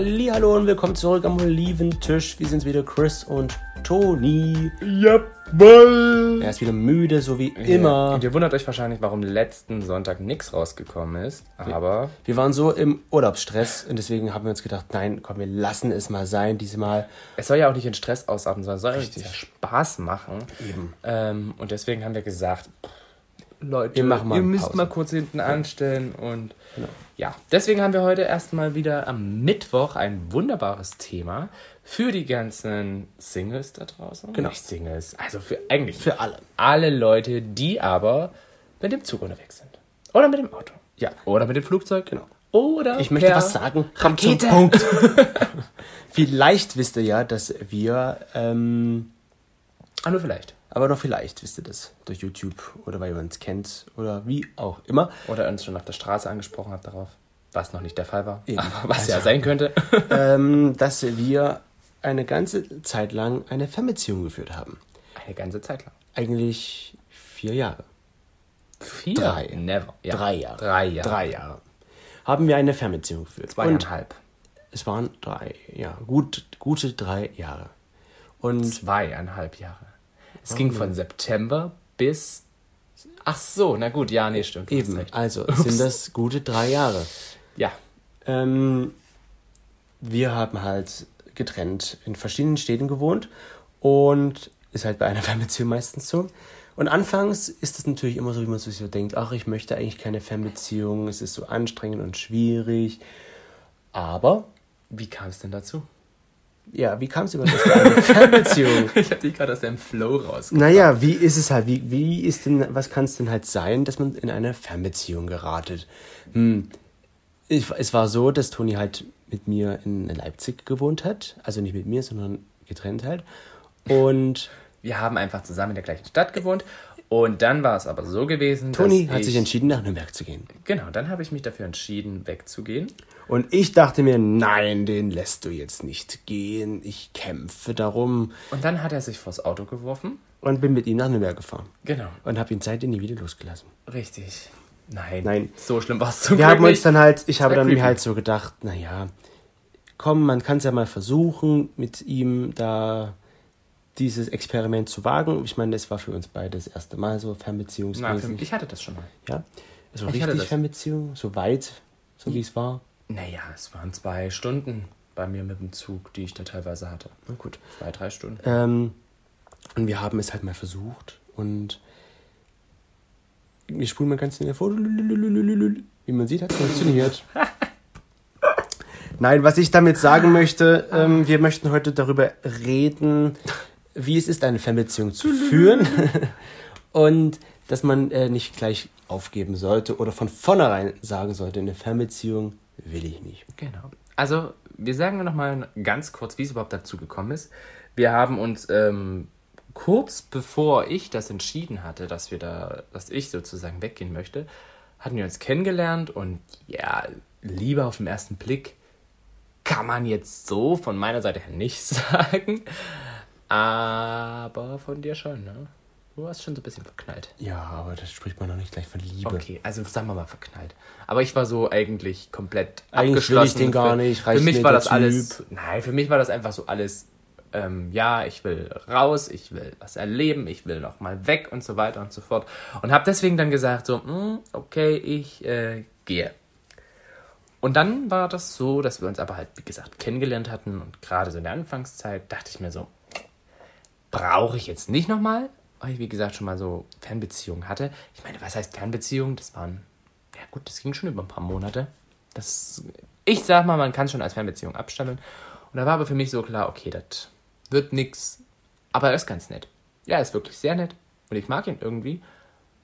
Hallo und willkommen zurück am Oliventisch. Wir sind wieder Chris und Toni. Jawoll! Er ist wieder müde, so wie immer. Und ihr wundert euch wahrscheinlich, warum letzten Sonntag nichts rausgekommen ist. Aber Wir waren so im Urlaubsstress und deswegen haben wir uns gedacht, nein, komm, wir lassen es mal sein, diesmal. es soll ja auch nicht in Stress ausarten, sondern es soll Richtig. ja Spaß machen. Eben. Ähm, und deswegen haben wir gesagt, Leute, Wir machen mal ihr müsst Pause. mal kurz hinten anstellen. Und Genau. ja, deswegen haben wir heute erstmal wieder am Mittwoch ein wunderbares Thema für die ganzen Singles da draußen. Genau. Nicht Singles, also für eigentlich Für alle. alle Leute, die aber mit dem Zug unterwegs sind. Oder mit dem Auto. Ja. Oder mit dem Flugzeug. Genau. Oder Ich möchte was sagen. Kommt zum Rakete. Punkt. vielleicht wisst ihr ja, dass wir, ähm, Ah, nur vielleicht. Aber noch vielleicht wisst ihr das durch YouTube oder weil ihr uns kennt oder wie auch immer. Oder uns schon auf der Straße angesprochen habt darauf. Was noch nicht der Fall war. Eben. Aber was ja sein könnte. ähm, dass wir eine ganze Zeit lang eine Fernbeziehung geführt haben. Eine ganze Zeit lang. Eigentlich vier Jahre. Vier? Drei. Never. Ja. Drei Jahre. Drei Jahre. Drei Jahre. Haben wir eine Fernbeziehung geführt. Und Zweieinhalb. es waren drei, ja, gut, gute drei Jahre. Und Zweieinhalb Jahre. Es ging von September bis. Ach so, na gut, ja, nee, stimmt. eben, also sind das gute drei Jahre. Ja. Ähm, wir haben halt getrennt in verschiedenen Städten gewohnt und ist halt bei einer Fernbeziehung meistens so. Und anfangs ist es natürlich immer so, wie man sich so denkt, ach, ich möchte eigentlich keine Fernbeziehung, es ist so anstrengend und schwierig. Aber, Wie kam es denn dazu? Ja, wie kam es überhaupt zu einer Fernbeziehung? Ich hab dich gerade aus dem Flow raus. Naja, wie ist es halt? Wie, wie ist denn, was kann es denn halt sein, dass man in eine Fernbeziehung geratet? Hm. Ich, es war so, dass Toni halt mit mir in Leipzig gewohnt hat. Also nicht mit mir, sondern getrennt halt. Und Wir haben einfach zusammen in der gleichen Stadt gewohnt. Und dann war es aber so gewesen, Toni hat ich, sich entschieden, nach Nürnberg zu gehen. Genau, dann habe ich mich dafür entschieden, wegzugehen. Und ich dachte mir, nein, den lässt du jetzt nicht gehen. Ich kämpfe darum. Und dann hat er sich vors Auto geworfen. Und bin mit ihm nach Nürnberg gefahren. Genau. Und habe ihn seitdem nie wieder losgelassen. Richtig. Nein. Nein. So schlimm war es zum wir haben uns dann halt, ich habe dann mir halt so gedacht, naja, komm, man kann es ja mal versuchen, mit ihm da dieses Experiment zu wagen. Ich meine, das war für uns beide das erste Mal so Na, fernbeziehungsmäßig. mich, ich hatte das schon mal. ja, es war Ich richtig. Fernbeziehung, so weit, so wie es war. Naja, es waren zwei Stunden bei mir mit dem Zug, die ich da teilweise hatte. Na gut. Zwei, drei Stunden. Ähm, und wir haben es halt mal versucht und wir spulen mal ganz schnell vor. Wie man sieht, hat es funktioniert. Nein, was ich damit sagen möchte, ähm, wir möchten heute darüber reden, wie es ist, eine Fernbeziehung zu führen und dass man äh, nicht gleich aufgeben sollte oder von vornherein sagen sollte, eine Fernbeziehung will ich nicht. Genau. Also, wir sagen noch mal ganz kurz, wie es überhaupt dazu gekommen ist. Wir haben uns ähm, kurz bevor ich das entschieden hatte, dass wir da, dass ich sozusagen weggehen möchte, hatten wir uns kennengelernt und ja, Liebe auf den ersten Blick kann man jetzt so von meiner Seite her nicht sagen, aber von dir schon, ne? Du warst schon so ein bisschen verknallt. Ja, aber das spricht man noch nicht gleich von Liebe. Okay, also sagen wir mal verknallt. Aber ich war so eigentlich komplett Eigentlich will ich den gar Für- nicht, Für mich war das alles. Nein, für mich war das einfach so alles. Ähm, ja, ich will raus, ich will was erleben, ich will noch mal weg und so weiter und so fort. Und habe deswegen dann gesagt so, "Hm, okay, ich äh, gehe. Und dann war das so, dass wir uns aber halt, wie gesagt, kennengelernt hatten und gerade so in der Anfangszeit dachte ich mir so, brauche ich jetzt nicht nochmal, wie gesagt, schon mal so Fernbeziehungen hatte. Ich meine, was heißt Fernbeziehung? Das waren, ja gut, das ging schon über ein paar Monate. Das, ich sag mal, man kann es schon als Fernbeziehung abstempeln. Und da war aber für mich so klar, okay, das wird nix. Aber er ist ganz nett. Ja, er ist wirklich sehr nett. Und ich mag ihn irgendwie.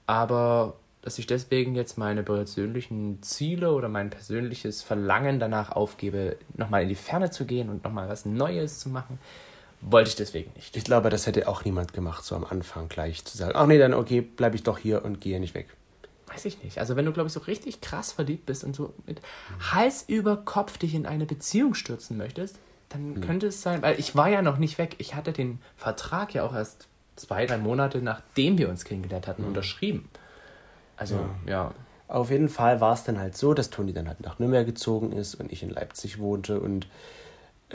Aber dass ich deswegen jetzt meine persönlichen Ziele oder mein persönliches Verlangen danach aufgebe, nochmal in die Ferne zu gehen und nochmal was Neues zu machen, wollte ich deswegen nicht. Ich glaube, das hätte auch niemand gemacht, so am Anfang gleich zu sagen, ach nee, dann okay, bleibe ich doch hier und gehe nicht weg. Weiß ich nicht. Also wenn du, glaube ich, so richtig krass verliebt bist und so mit Hals über Kopf dich in eine Beziehung stürzen möchtest, dann könnte es sein, weil ich war ja noch nicht weg. Ich hatte den Vertrag ja auch erst zwei, drei Monate nachdem wir uns kennengelernt hatten, unterschrieben. Also, ja. Auf jeden Fall war es dann halt so, dass Toni dann halt nach Nürnberg gezogen ist und ich in Leipzig wohnte und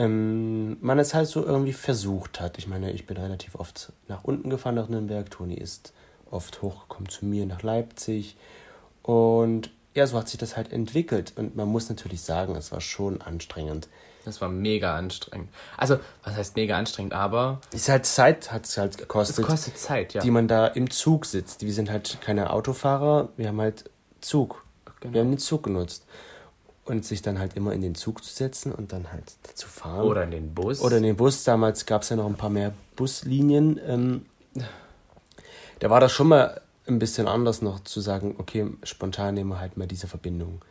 ähm, man es halt so irgendwie versucht hat. Ich meine, ich bin relativ oft nach unten gefahren nach Nürnberg. Toni ist oft hochgekommen zu mir nach Leipzig. Und ja, so hat sich das halt entwickelt. Und man muss natürlich sagen, es war schon anstrengend. Das war mega anstrengend. Also, was heißt mega anstrengend, aber. Es ist halt Zeit, hat es halt gekostet. Es kostet Zeit, ja. Die man da im Zug sitzt. Wir sind halt keine Autofahrer, wir haben halt Zug. Genau. Wir haben den Zug genutzt. Und sich dann halt immer in den Zug zu setzen und dann halt zu fahren. Oder in den Bus. Oder in den Bus. Damals gab es ja noch ein paar mehr Buslinien. Ähm, da war das schon mal ein bisschen anders noch zu sagen, okay, spontan nehmen wir halt mal diese Verbindung.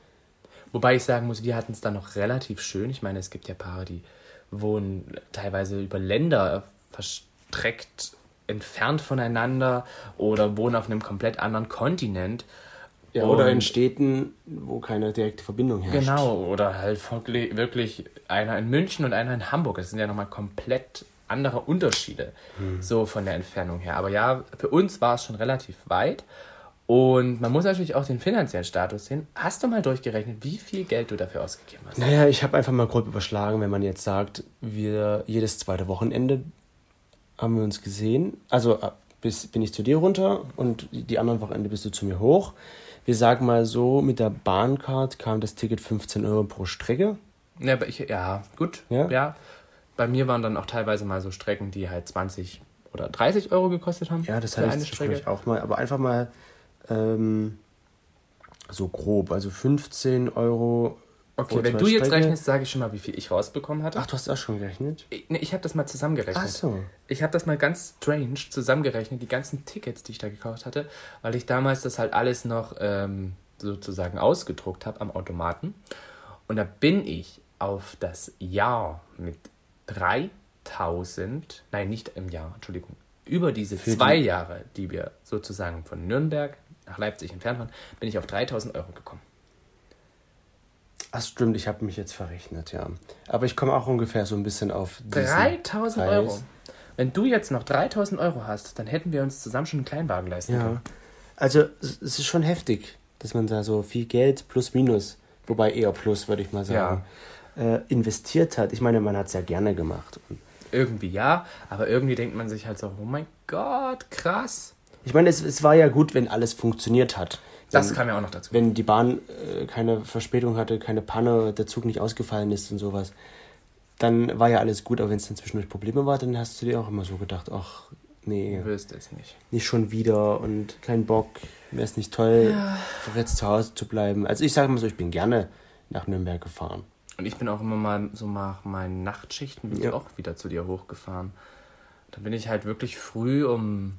Wobei ich sagen muss, wir hatten es dann noch relativ schön. Ich meine, es gibt ja Paare, die wohnen teilweise über Länder verstreckt entfernt voneinander oder wohnen auf einem komplett anderen Kontinent. Ja, oder in Städten, wo keine direkte Verbindung herrscht. Genau, oder halt wirklich einer in München und einer in Hamburg. Das sind ja nochmal komplett andere Unterschiede, hm. so von der Entfernung her. Aber ja, für uns war es schon relativ weit. Und man muss natürlich auch den finanziellen Status sehen. Hast du mal durchgerechnet, wie viel Geld du dafür ausgegeben hast? Naja, ich habe einfach mal grob überschlagen, wenn man jetzt sagt, wir jedes zweite Wochenende haben wir uns gesehen. Also äh, bis, bin ich zu dir runter und die anderen Wochenende bist du zu mir hoch wir sagen mal so, mit der Bahncard kam das Ticket 15 Euro pro Strecke. Ja, aber ich, ja gut. Ja? ja. Bei mir waren dann auch teilweise mal so Strecken, die halt 20 oder 30 Euro gekostet haben. Ja, das heißt eine Strecke. auch mal, aber einfach mal ähm, so grob, also 15 Euro Okay, wenn du jetzt Strecke. rechnest, sage ich schon mal, wie viel ich rausbekommen hatte. Ach, du hast auch schon gerechnet? Ich, nee, ich habe das mal zusammengerechnet. Ach so. Ich habe das mal ganz strange zusammengerechnet, die ganzen Tickets, die ich da gekauft hatte, weil ich damals das halt alles noch ähm, sozusagen ausgedruckt habe am Automaten. Und da bin ich auf das Jahr mit 3000, nein, nicht im Jahr, Entschuldigung, über diese Für zwei die? Jahre, die wir sozusagen von Nürnberg nach Leipzig entfernt waren, bin ich auf 3000 Euro gekommen. Ach stimmt, ich habe mich jetzt verrechnet, ja. Aber ich komme auch ungefähr so ein bisschen auf 3000 Euro. Wenn du jetzt noch 3000 Euro hast, dann hätten wir uns zusammen schon einen Kleinwagen leisten ja. können. Also es ist schon heftig, dass man da so viel Geld plus minus, wobei eher plus, würde ich mal sagen, ja. äh, investiert hat. Ich meine, man hat es ja gerne gemacht. irgendwie ja, aber irgendwie denkt man sich halt so, oh mein Gott, krass. Ich meine, es, es war ja gut, wenn alles funktioniert hat. Das kam ja auch noch dazu. Wenn die Bahn äh, keine Verspätung hatte, keine Panne, der Zug nicht ausgefallen ist und sowas, dann war ja alles gut. Aber wenn es dann zwischendurch Probleme war, dann hast du dir auch immer so gedacht, ach, nee. Du wirst es nicht. Nicht schon wieder und kein Bock. Wäre es nicht toll, ja. jetzt zu Hause zu bleiben. Also ich sage mal so, ich bin gerne nach Nürnberg gefahren. Und ich bin auch immer mal so nach meinen Nachtschichten bin ja. ich auch wieder zu dir hochgefahren. Da bin ich halt wirklich früh um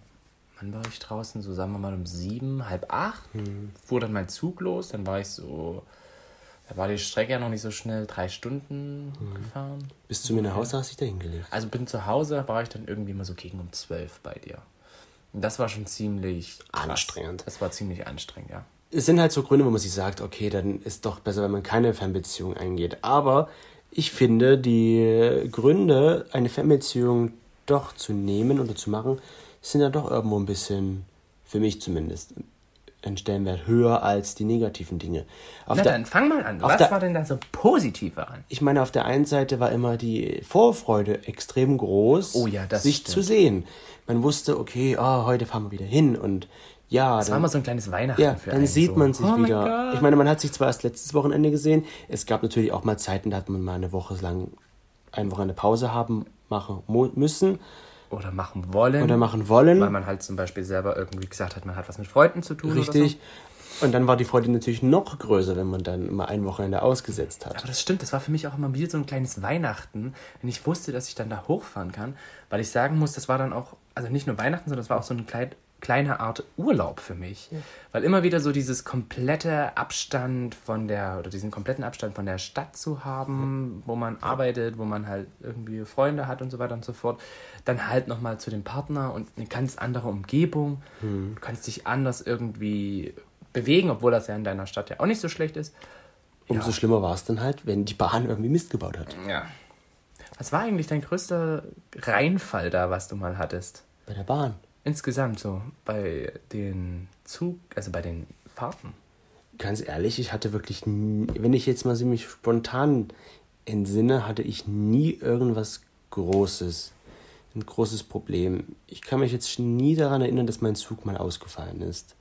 wann war ich draußen? So sagen wir mal um sieben, halb acht. Mhm. Fuhr dann mein Zug los. Dann war ich so, da war die Strecke ja noch nicht so schnell, drei Stunden mhm. gefahren. Bis zu mir nach Hause hast du dich da hingelegt? Also bin zu Hause, war ich dann irgendwie mal so gegen um zwölf bei dir. Und das war schon ziemlich krass. anstrengend. Das war ziemlich anstrengend, ja. Es sind halt so Gründe, wo man sich sagt, okay, dann ist doch besser, wenn man keine Fernbeziehung eingeht. Aber ich finde, die Gründe, eine Fernbeziehung doch zu nehmen oder zu machen, sind ja doch irgendwo ein bisschen, für mich zumindest, ein Stellenwert höher als die negativen Dinge. Auf Na der, dann fang mal an. Was der, war denn da so positiv daran? Ich meine, auf der einen Seite war immer die Vorfreude extrem groß, oh ja, sich stimmt. zu sehen. Man wusste, okay, oh, heute fahren wir wieder hin und ja. Das dann, war immer so ein kleines Weihnachten ja, für dann sieht so. man sich oh wieder. Ich meine, man hat sich zwar erst letztes Wochenende gesehen, es gab natürlich auch mal Zeiten, da hat man mal eine Woche lang eine Woche eine Pause haben machen müssen. Oder machen wollen. Oder machen wollen. Weil man halt zum Beispiel selber irgendwie gesagt hat, man hat was mit Freunden zu tun. Richtig. So. Und dann war die Freude natürlich noch größer, wenn man dann immer ein Wochenende ausgesetzt hat. Aber das stimmt, das war für mich auch immer wie so ein kleines Weihnachten, wenn ich wusste, dass ich dann da hochfahren kann. Weil ich sagen muss, das war dann auch, also nicht nur Weihnachten, sondern das war auch so ein kleid, kleine Art Urlaub für mich. Ja. Weil immer wieder so dieses komplette Abstand von der, oder diesen kompletten Abstand von der Stadt zu haben, wo man arbeitet, wo man halt irgendwie Freunde hat und so weiter und so fort. Dann halt nochmal zu dem Partner und eine ganz andere Umgebung. Hm. Du kannst dich anders irgendwie bewegen, obwohl das ja in deiner Stadt ja auch nicht so schlecht ist. Umso ja. schlimmer war es dann halt, wenn die Bahn irgendwie Mist gebaut hat. Ja. Was war eigentlich dein größter Reinfall da, was du mal hattest? Bei der Bahn. Insgesamt so bei den Zug, also bei den Fahrten. ganz ehrlich, ich hatte wirklich, nie, wenn ich jetzt mal so mich spontan entsinne, hatte ich nie irgendwas Großes, ein großes Problem. Ich kann mich jetzt nie daran erinnern, dass mein Zug mal ausgefallen ist,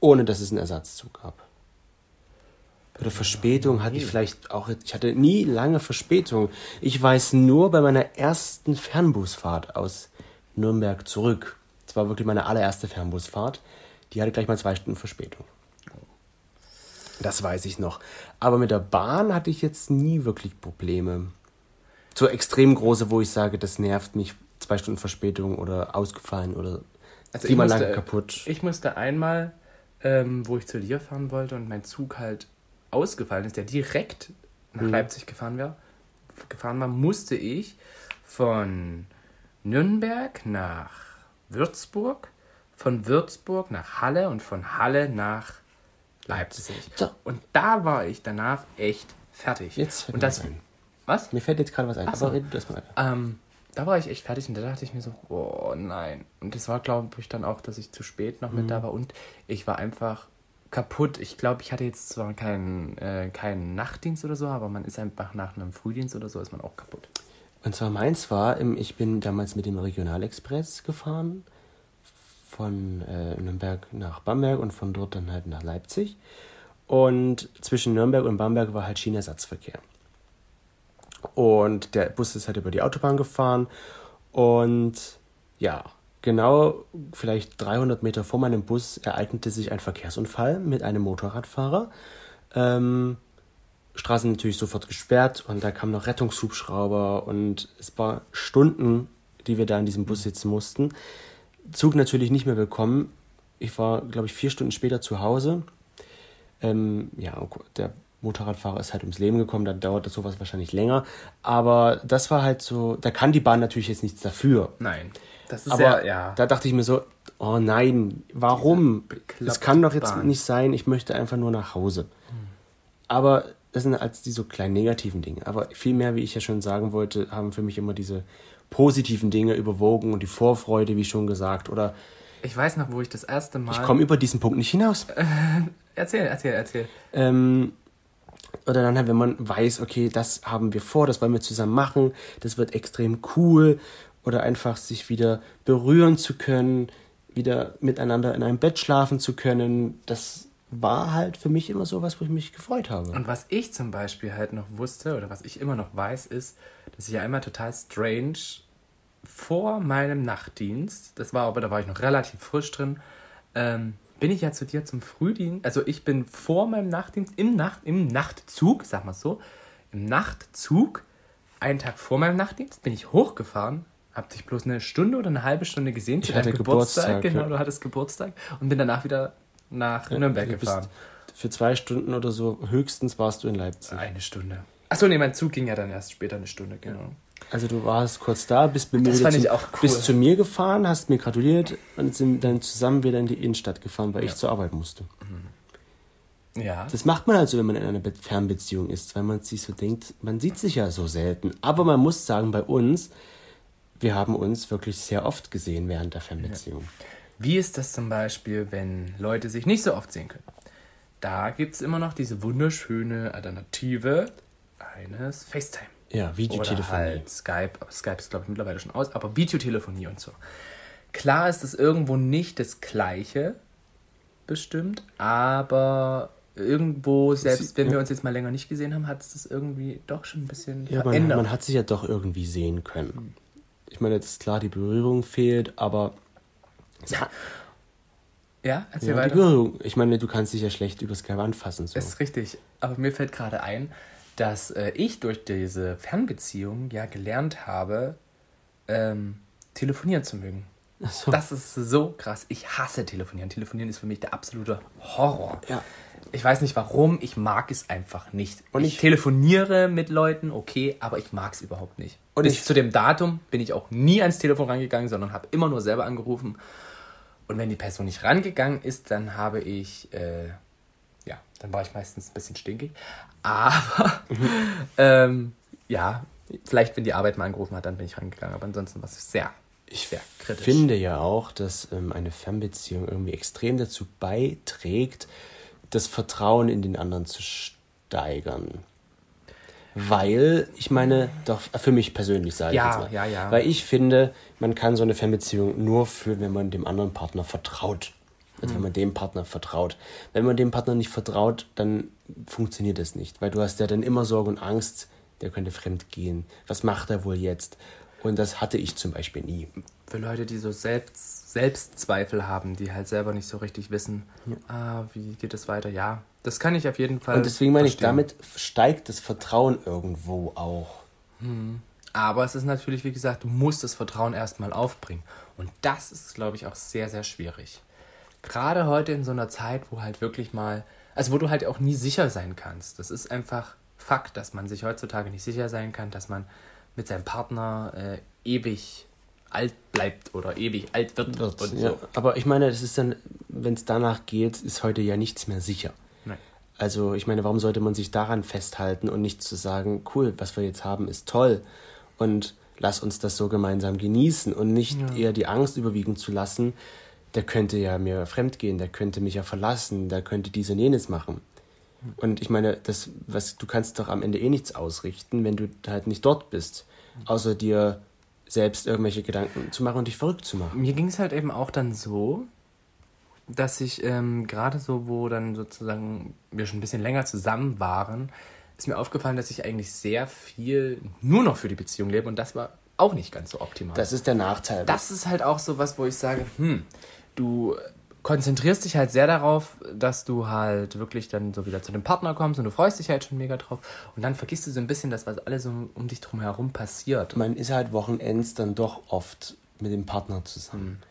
ohne dass es einen Ersatzzug gab. Oder Verspätung hatte ich vielleicht auch, ich hatte nie lange Verspätung. Ich weiß nur bei meiner ersten Fernbusfahrt aus Nürnberg zurück. Das war wirklich meine allererste Fernbusfahrt. Die hatte gleich mal zwei Stunden Verspätung. Das weiß ich noch. Aber mit der Bahn hatte ich jetzt nie wirklich Probleme. So extrem große, wo ich sage, das nervt mich, zwei Stunden Verspätung oder ausgefallen oder Also ich musste, kaputt. ich musste einmal, ähm, wo ich zu dir fahren wollte und mein Zug halt ausgefallen ist, der direkt nach Mhm. Leipzig gefahren wäre, gefahren war, musste ich von Nürnberg nach Würzburg, von Würzburg nach Halle und von Halle nach Leipzig. So. Und da war ich danach echt fertig. Jetzt fällt und mir das, was ein. was? Mir fällt jetzt gerade was ein. So. Aber erst mal. Ähm, da war ich echt fertig und da dachte ich mir so, oh nein. Und das war, glaube ich, dann auch, dass ich zu spät noch mit Mhm. da war und ich war einfach kaputt. Ich glaube, ich hatte jetzt zwar keinen, äh, keinen Nachtdienst oder so, aber man ist einfach nach einem Frühdienst oder so, ist man auch kaputt. Und zwar meins war, ich bin damals mit dem Regionalexpress gefahren von äh, Nürnberg nach Bamberg und von dort dann halt nach Leipzig. Und zwischen Nürnberg und Bamberg war halt Schienenersatzverkehr. Und der Bus ist halt über die Autobahn gefahren und ja, genau vielleicht 300 Meter vor meinem Bus ereignete sich ein Verkehrsunfall mit einem Motorradfahrer. Ähm, Straßen natürlich sofort gesperrt und da kamen noch Rettungshubschrauber und es war Stunden, die wir da in diesem Bus sitzen mussten. Zug natürlich nicht mehr bekommen. Ich war, glaube ich, vier Stunden später zu Hause. Ähm, ja, der Motorradfahrer ist halt ums Leben gekommen, da dauert das sowas wahrscheinlich länger. Aber das war halt so, da kann die Bahn natürlich jetzt nichts dafür. Nein. Das ist Aber ja, ja. da dachte ich mir so, oh nein, warum? Das kann doch jetzt Bahn. nicht sein, ich möchte einfach nur nach Hause. Aber das sind als die so kleinen negativen Dinge. Aber vielmehr, wie ich ja schon sagen wollte, haben für mich immer diese positiven Dinge überwogen und die Vorfreude, wie schon gesagt. Oder Ich weiß noch, wo ich das erste Mal. ich komme über diesen Punkt nicht hinaus. Erzähl, erzähl, erzähl. Ähm, oder dann halt, wenn man weiß, okay, das haben wir vor, das wollen wir zusammen machen, das wird extrem cool. Oder einfach sich wieder berühren zu können, wieder miteinander in einem Bett schlafen zu können. Das war halt für mich immer so was, wo ich mich gefreut habe. Und was ich zum Beispiel halt noch wusste oder was ich immer noch weiß, ist, dass ich ja einmal total strange vor meinem Nachtdienst, das war aber, da war ich noch relativ frisch drin, ähm, bin ich ja zu dir zum Frühdienst, also ich bin vor meinem Nachtdienst, im, Nacht, im Nachtzug, sag mal so, im Nachtzug, einen Tag vor meinem Nachtdienst, bin ich hochgefahren, hab dich bloß eine Stunde oder eine halbe Stunde gesehen zu Ich hatte deinem Geburtstag, Geburtstag, genau, ja. du hattest Geburtstag und bin danach wieder nach Nürnberg bist- gefahren. Für zwei Stunden oder so höchstens warst du in Leipzig. Eine Stunde. Achso, nee, mein Zug ging ja dann erst später eine Stunde, genau. Also du warst kurz da, bist, mit mir zum, cool. bist zu mir gefahren, hast mir gratuliert und sind dann zusammen wieder in die Innenstadt gefahren, weil Ja. ich zur Arbeit musste. Ja. Das macht man also, wenn man in einer Be- Fernbeziehung ist, weil man sich so denkt, man sieht sich ja so selten. Aber man muss sagen, bei uns, wir haben uns wirklich sehr oft gesehen während der Fernbeziehung. Wie ist das zum Beispiel, wenn Leute sich nicht so oft sehen können? Da gibt es immer noch diese wunderschöne Alternative eines FaceTime. Ja, Oder Videotelefonie. halt Skype. Aber Skype ist, glaube ich, mittlerweile schon aus. Aber Videotelefonie und so. Klar ist es irgendwo nicht das Gleiche bestimmt, aber irgendwo, selbst wenn wir uns jetzt mal länger nicht gesehen haben, hat es das irgendwie doch schon ein bisschen Ja, man, verändert. man hat sich ja doch irgendwie sehen können. Ich meine, jetzt ist klar, die Berührung fehlt, aber ja, ja, erzähl ja, die weiter. Berührung. Ich meine, du kannst dich ja schlecht über Skype anfassen. So. Ist richtig. Aber mir fällt gerade ein, dass äh, ich durch diese Fernbeziehung ja gelernt habe, ähm, telefonieren zu mögen. Ach so. Das ist so krass. Ich hasse telefonieren. Telefonieren ist für mich der absolute Horror. Ja. Ich weiß nicht warum, ich mag es einfach nicht. Und ich ich- telefoniere mit Leuten, okay, aber ich mag es überhaupt nicht. Und Bis ich- zu dem Datum bin ich auch nie ans Telefon rangegangen, sondern habe immer nur selber angerufen. Und wenn die Person nicht rangegangen ist, dann habe ich, äh, ja, dann war ich meistens ein bisschen stinkig. Aber, ähm, ja, vielleicht, wenn die Arbeit mal angerufen hat, dann bin ich rangegangen. Aber ansonsten war es sehr, Ich sehr kritisch. finde ja auch, dass ähm, eine Fernbeziehung irgendwie extrem dazu beiträgt, das Vertrauen in den anderen zu steigern. Weil, ich meine, doch für mich persönlich sage Ja, ich jetzt mal. ja, ja. Weil ich finde, man kann so eine Fernbeziehung nur führen, wenn man dem anderen Partner vertraut. Also wenn man dem Partner vertraut. Wenn man dem Partner nicht vertraut, dann funktioniert das nicht. Weil du hast ja dann immer Sorge und Angst, der könnte fremd gehen. Was macht er wohl jetzt? Und das hatte ich zum Beispiel nie. Für Leute, die so Selbst, Selbstzweifel haben, die halt selber nicht so richtig wissen, ah, wie geht es weiter? Ja, das kann ich auf jeden Fall. Und deswegen meine ich, verstehen. damit steigt das Vertrauen irgendwo auch. Aber es ist natürlich, wie gesagt, du musst das Vertrauen erstmal aufbringen. Und das ist, glaube ich, auch sehr, sehr schwierig. Gerade heute in so einer Zeit, wo halt wirklich mal, also wo du halt auch nie sicher sein kannst. Das ist einfach Fakt, dass man sich heutzutage nicht sicher sein kann, dass man mit seinem Partner äh, ewig alt bleibt oder ewig alt wird. ja. so. Aber ich meine, das ist dann, wenn es danach geht, ist heute ja nichts mehr sicher. Also ich meine, warum sollte man sich daran festhalten und nicht zu sagen, cool, was wir jetzt haben, ist toll und lass uns das so gemeinsam genießen und nicht eher die Angst überwiegen zu lassen, der könnte ja mir fremdgehen, der könnte mich ja verlassen, der könnte dies und jenes machen. Und ich meine, das, was, du kannst doch am Ende eh nichts ausrichten, wenn du halt nicht dort bist, außer dir selbst irgendwelche Gedanken zu machen und dich verrückt zu machen. Mir ging es halt eben auch dann so, dass ich ähm, gerade so, wo dann sozusagen wir schon ein bisschen länger zusammen waren, ist mir aufgefallen, dass ich eigentlich sehr viel nur noch für die Beziehung lebe und das war auch nicht ganz so optimal. Das ist der Nachteil. das ist halt auch so was, wo ich sage, hm, du konzentrierst dich halt sehr darauf, dass du halt wirklich dann so wieder zu dem Partner kommst und du freust dich halt schon mega drauf und dann vergisst du so ein bisschen das, was alles so um dich drum herum passiert. man ist halt Wochenends dann doch oft mit dem Partner zusammen.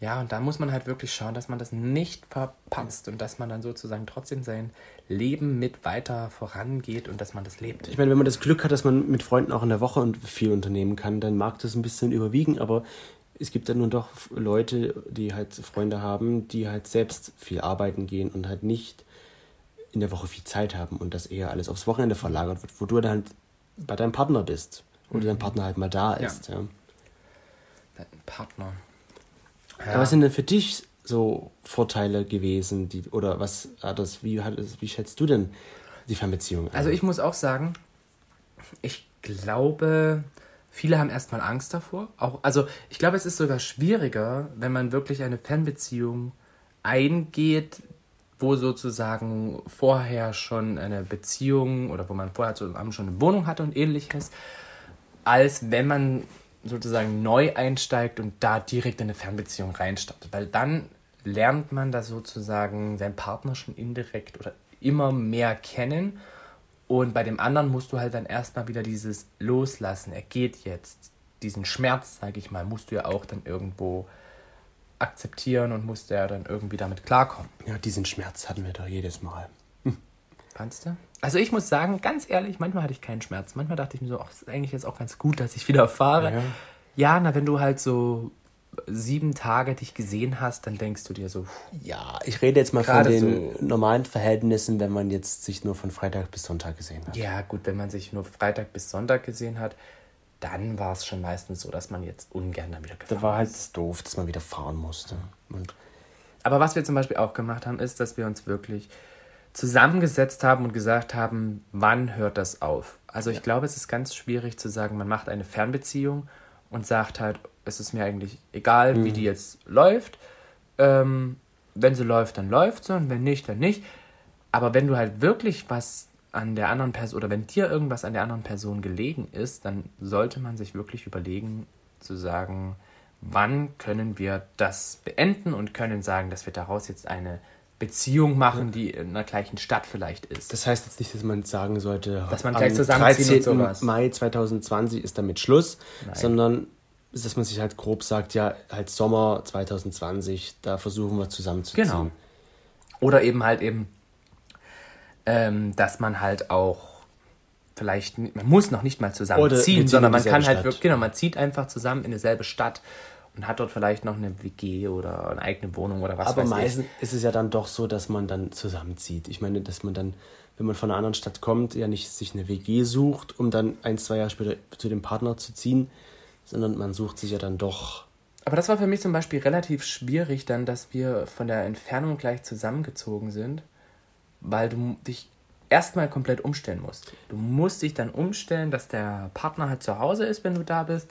Ja, und da muss man halt wirklich schauen, dass man das nicht verpatzt und dass man dann sozusagen trotzdem sein Leben mit weiter vorangeht und dass man das lebt. Ich meine, wenn man das Glück hat, dass man mit Freunden auch in der Woche viel unternehmen kann, dann mag das ein bisschen überwiegen, aber es gibt dann nur doch Leute, die halt Freunde haben, die halt selbst viel arbeiten gehen und halt nicht in der Woche viel Zeit haben und das eher alles aufs Wochenende verlagert wird, wo du dann halt bei deinem Partner bist oder dein Partner halt mal da ist. Ja. Dein Partner. Aber was sind denn für dich so Vorteile gewesen, die, oder was hat das, wie, hat es, wie schätzt du denn die Fernbeziehung ein? Also ich muss auch sagen, ich glaube, viele haben erstmal Angst davor. Auch, also ich glaube, es ist sogar schwieriger, wenn man wirklich eine Fernbeziehung eingeht, wo sozusagen vorher schon eine Beziehung oder wo man vorher zusammen schon eine Wohnung hatte und ähnliches, als wenn man sozusagen neu einsteigt und da direkt in eine Fernbeziehung reinstartet. Weil dann lernt man da sozusagen seinen Partner schon indirekt oder immer mehr kennen. Und bei dem anderen musst du halt dann erstmal wieder dieses Loslassen. Er geht jetzt. Diesen Schmerz, sage ich mal, musst du ja auch dann irgendwo akzeptieren und musst ja dann irgendwie damit klarkommen. ja, diesen Schmerz hatten wir doch jedes Mal. Fandst du? Also ich muss sagen, ganz ehrlich, manchmal hatte ich keinen Schmerz. Manchmal dachte ich mir so, ach, ist eigentlich jetzt auch ganz gut, dass ich wieder fahre. Ja. Ja, na, wenn du halt so sieben Tage dich gesehen hast, dann denkst du dir so, Ja, ich rede jetzt mal von den normalen Verhältnissen, wenn man jetzt sich nur von Freitag bis Sonntag gesehen hat. ja gut, wenn man sich nur Freitag bis Sonntag gesehen hat, dann war es schon meistens so, dass man jetzt ungern dann wieder gefahren Da war halt doof, dass man wieder fahren musste. Und Aber was wir zum Beispiel auch gemacht haben, ist, dass wir uns wirklich zusammengesetzt haben und gesagt haben, wann hört das auf? Also ich glaube, es ist ganz schwierig zu sagen, man macht eine Fernbeziehung und sagt halt, es ist mir eigentlich egal, wie die jetzt läuft. Ähm, wenn sie läuft, dann läuft sie und wenn nicht, dann nicht. Aber wenn du halt wirklich was an der anderen Person oder wenn dir irgendwas an der anderen Person gelegen ist, dann sollte man sich wirklich überlegen zu sagen, wann können wir das beenden und können sagen, dass wir daraus jetzt eine Beziehung machen, die in einer gleichen Stadt vielleicht ist. das heißt jetzt nicht, dass man sagen sollte, Dass man gleich zusammenziehen und 13. sowas. Mai 2020 ist damit Schluss, Nein. sondern dass man sich halt grob sagt, ja, halt Sommer 2020, da versuchen wir zusammenzuziehen. Genau. Oder eben halt eben, ähm, dass man halt auch vielleicht, man muss noch nicht mal zusammenziehen, ziehen sondern man kann halt Stadt. wirklich, genau, man zieht einfach zusammen in dieselbe Stadt und hat dort vielleicht noch eine WG oder eine eigene Wohnung oder was Aber weiß meistens ich. ist es ja dann doch so, dass man dann zusammenzieht. Ich meine, dass man dann, wenn man von einer anderen Stadt kommt, ja nicht sich eine WG sucht, um dann ein, zwei Jahre später zu dem Partner zu ziehen, sondern man sucht sich ja dann doch. Aber das war für mich zum Beispiel relativ schwierig dann, dass wir von der Entfernung gleich zusammengezogen sind. weil du dich erstmal komplett umstellen musst. Du musst dich dann umstellen, dass der Partner halt zu Hause ist, wenn du da bist.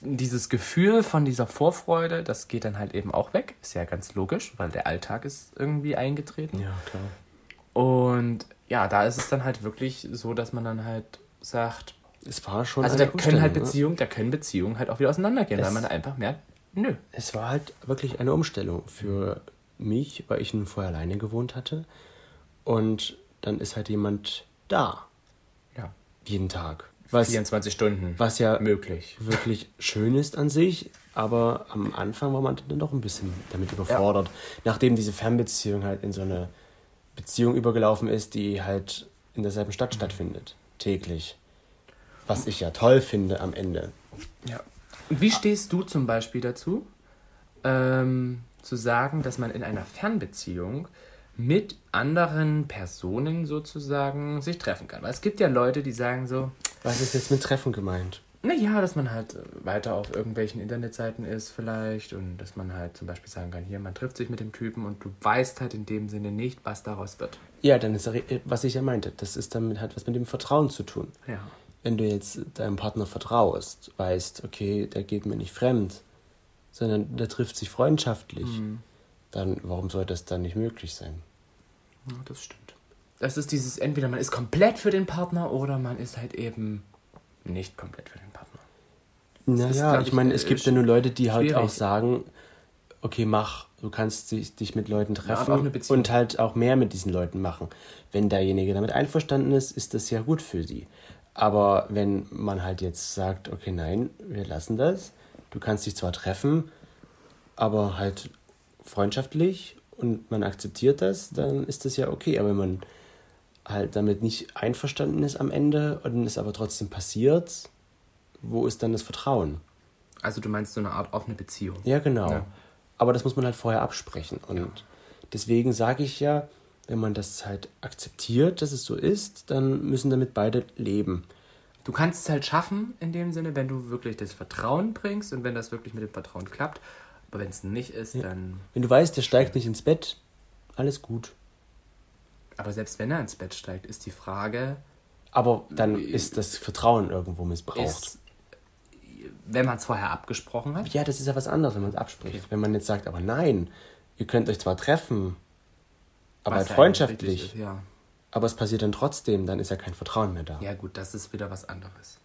Dieses Gefühl von dieser Vorfreude, das geht dann halt eben auch weg. Ist ja ganz logisch, weil der Alltag ist irgendwie eingetreten. Ja, klar. Und ja, da ist es dann halt wirklich so, dass man dann halt sagt, Es war schon. also da können halt ne? Beziehungen, da können Beziehungen halt auch wieder auseinandergehen, weil Es- man einfach merkt, nö. Es war halt wirklich eine Umstellung für mich, weil ich nun vorher alleine gewohnt hatte. Und dann ist halt jemand da, Ja. jeden Tag. Was, 24 Stunden. was ja möglich. wirklich schön ist an sich, aber am Anfang war man dann doch ein bisschen damit überfordert. Nachdem diese Fernbeziehung halt in so eine Beziehung übergelaufen ist, die halt in derselben Stadt stattfindet, täglich. Was ich ja toll finde am Ende. Ja. Und wie stehst du zum Beispiel dazu, ähm, zu sagen, dass man in einer Fernbeziehung mit anderen Personen sozusagen sich treffen kann? Weil es gibt ja Leute, die sagen so, Was ist jetzt mit Treffen gemeint? naja, dass man halt äh, weiter auf irgendwelchen Internetseiten ist vielleicht und dass man halt zum Beispiel sagen kann, hier, man trifft sich mit dem Typen und du weißt halt in dem Sinne nicht, was daraus wird. Ja, dann ist, er- was ich ja meinte, das ist damit hat was mit dem Vertrauen zu tun. Ja. Wenn du jetzt deinem Partner vertraust, weißt, okay, der geht mir nicht fremd, sondern der trifft sich freundschaftlich, dann warum soll das dann nicht möglich sein? Ja, das stimmt. Das ist dieses, entweder man ist komplett für den Partner oder man ist halt eben nicht komplett für den Partner. ist, Naja, glaub ich ich, meine, äh, es gibt ja nur Leute, die halt schwierig. auch sagen, okay, mach, du kannst dich, dich mit Leuten treffen Beziehung. und halt auch mehr mit diesen Leuten machen. Wenn derjenige damit einverstanden ist, ist das ja gut für sie. Aber wenn man halt jetzt sagt, okay, nein, wir lassen das, du kannst dich zwar treffen, aber halt freundschaftlich und man akzeptiert das, dann ist das ja okay. Aber wenn man halt damit nicht einverstanden ist am Ende und es aber trotzdem passiert, wo ist dann das Vertrauen? Also du meinst so eine Art offene Beziehung. Ja, genau. Ja. Aber das muss man halt vorher absprechen. Und deswegen sage ich ja, wenn man das halt akzeptiert, dass es so ist, dann müssen damit beide leben. Du kannst es halt schaffen, in dem Sinne, wenn du wirklich das Vertrauen bringst und wenn das wirklich mit dem Vertrauen klappt. Aber wenn es nicht ist, dann. Wenn du weißt, der steigt nicht ins Bett, alles gut. Aber selbst wenn er ins Bett steigt, ist die Frage, Aber dann ist das Vertrauen irgendwo missbraucht. ist, wenn man es vorher abgesprochen hat. ja, das ist ja was anderes, wenn man es abspricht. Wenn man jetzt sagt, aber nein, ihr könnt euch zwar treffen, aber halt ja freundschaftlich, ist, Ja. aber es passiert dann trotzdem, dann ist ja kein Vertrauen mehr da. ja, gut, das ist wieder was anderes.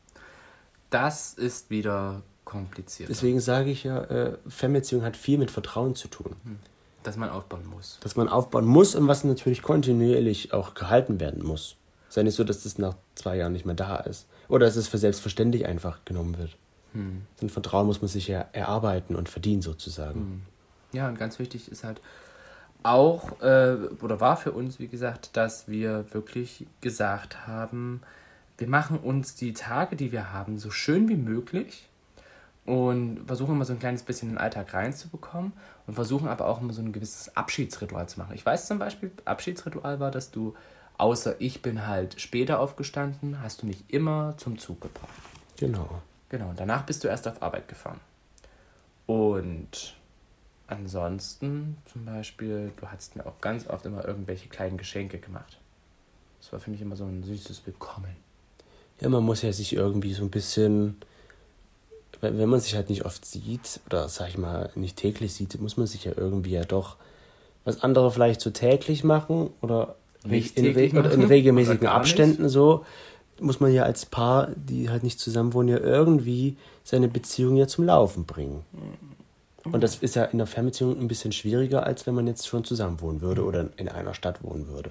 Das ist wieder kompliziert. Deswegen sage ich ja, äh, Fernbeziehung hat viel mit Vertrauen zu tun. Dass man aufbauen muss. das man aufbauen muss und was natürlich kontinuierlich auch gehalten werden muss. Es ist ja nicht so, dass das nach zwei Jahren nicht mehr da ist. Oder dass es für selbstverständlich einfach genommen wird. Hm. So ein Vertrauen muss man sich ja erarbeiten und verdienen sozusagen. Ja, und ganz wichtig ist halt auch, äh, oder war für uns, wie gesagt, dass wir wirklich gesagt haben, wir machen uns die Tage, die wir haben, so schön wie möglich und versuchen immer so ein kleines bisschen in den Alltag reinzubekommen und versuchen aber auch immer so ein gewisses Abschiedsritual zu machen. Ich weiß zum Beispiel, Abschiedsritual war, dass du, außer ich bin halt später aufgestanden, hast du mich immer zum Zug gebracht. Genau. Genau, und danach bist du erst auf Arbeit gefahren. Und ansonsten zum Beispiel, du hast mir auch ganz oft immer irgendwelche kleinen Geschenke gemacht. Das war für mich immer so ein süßes Willkommen. Ja, man muss ja sich irgendwie so ein bisschen, wenn wenn man sich halt nicht oft sieht, oder sag ich mal, nicht täglich sieht, muss man sich ja irgendwie ja doch was andere vielleicht so täglich machen oder Nicht in, täglich oder in machen regelmäßigen gar nicht. Abständen so, muss man ja als Paar, die halt nicht zusammen wohnen, ja irgendwie seine Beziehung ja zum Laufen bringen. Und das ist ja in der Fernbeziehung ein bisschen schwieriger, als wenn man jetzt schon zusammen wohnen würde oder in einer Stadt wohnen würde.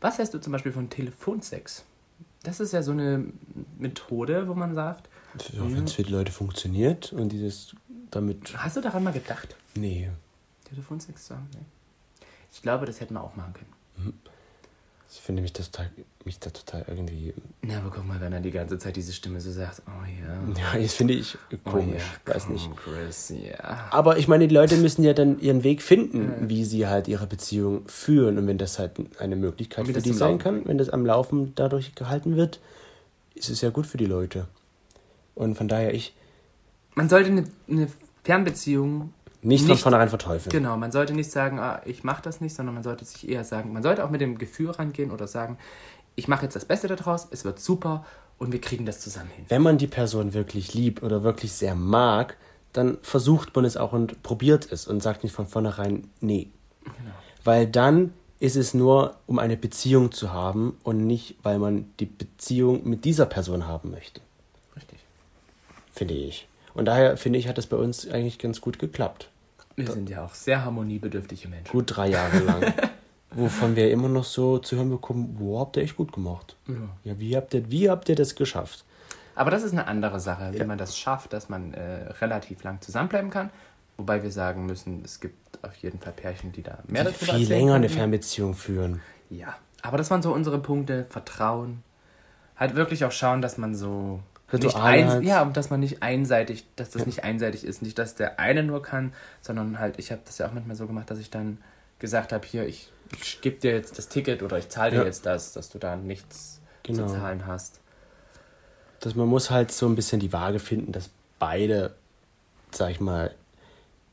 Was hältst du zum Beispiel von Telefonsex? Das ist ja so eine Methode, wo man sagt, Ja, wenn es für die Leute funktioniert und dieses damit. hast du daran mal gedacht, Nee. Telefonsex zu haben? Nee. Ich glaube, das hätten wir auch machen können. Ich finde mich, das total, mich da total irgendwie. Na, aber guck mal, wenn er die ganze Zeit diese Stimme so sagt, oh ja. Ja, das finde ich Oh komisch. ja, weiß komm, nicht. Chris, ja. Aber ich meine, die Leute müssen ja dann ihren Weg finden, wie sie halt ihre Beziehung führen. Und wenn das halt eine Möglichkeit für die sein Laufen kann, wenn das am Laufen dadurch gehalten wird, ist es ja gut für die Leute. Und von daher, ich, Man sollte eine, eine Fernbeziehung Nicht, von vornherein verteufeln. Genau, man sollte nicht sagen, ah, ich mache das nicht, sondern man sollte sich eher sagen, man sollte auch mit dem Gefühl rangehen oder sagen, ich mache jetzt das Beste daraus, es wird super und wir kriegen das zusammen hin. Wenn man die Person wirklich liebt oder wirklich sehr mag, dann versucht man es auch und probiert es und sagt nicht von vornherein nee. Weil dann ist es nur, um eine Beziehung zu haben und nicht, weil man die Beziehung mit dieser Person haben möchte. Finde ich. Und daher finde ich, hat das bei uns eigentlich ganz gut geklappt. Wir sind ja auch sehr harmoniebedürftige Menschen. Gut drei Jahre lang. Wovon wir immer noch so zu hören bekommen, wo habt ihr echt gut gemacht. Ja, wie habt ihr, wie habt ihr das geschafft? Aber das ist eine andere Sache, wie man das schafft, dass man äh, relativ lang zusammenbleiben kann. Wobei wir sagen müssen, es gibt auf jeden Fall Pärchen, die da mehr Die dazu viel länger eine Fernbeziehung führen. Ja, aber das waren so unsere Punkte. Vertrauen. Halt wirklich auch schauen, dass man so. Ein, hat. ja, und dass man nicht einseitig, dass das nicht einseitig ist. Nicht, dass der eine nur kann, sondern halt, ich habe das ja auch manchmal so gemacht, dass ich dann gesagt habe, hier, ich, ich gebe dir jetzt das Ticket oder ich zahle dir Ja. jetzt das, dass du da nichts Genau. zu zahlen hast. dass man muss halt so ein bisschen die Waage finden, dass beide, sag ich mal,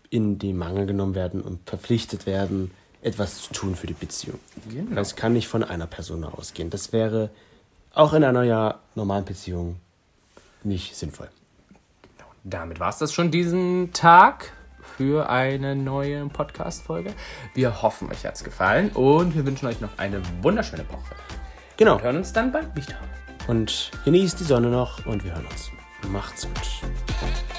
in die Mangel genommen werden und verpflichtet werden, etwas zu tun für die Beziehung. Genau. Das kann nicht von einer Person ausgehen. Das wäre auch in einer ja normalen Beziehung nicht sinnvoll. Damit war es das schon diesen Tag für eine neue Podcast-Folge. Wir hoffen, euch hat es gefallen und wir wünschen euch noch eine wunderschöne Woche. Genau. Und hören uns dann bald wieder. Und genießt die Sonne noch und wir hören uns. Macht's gut.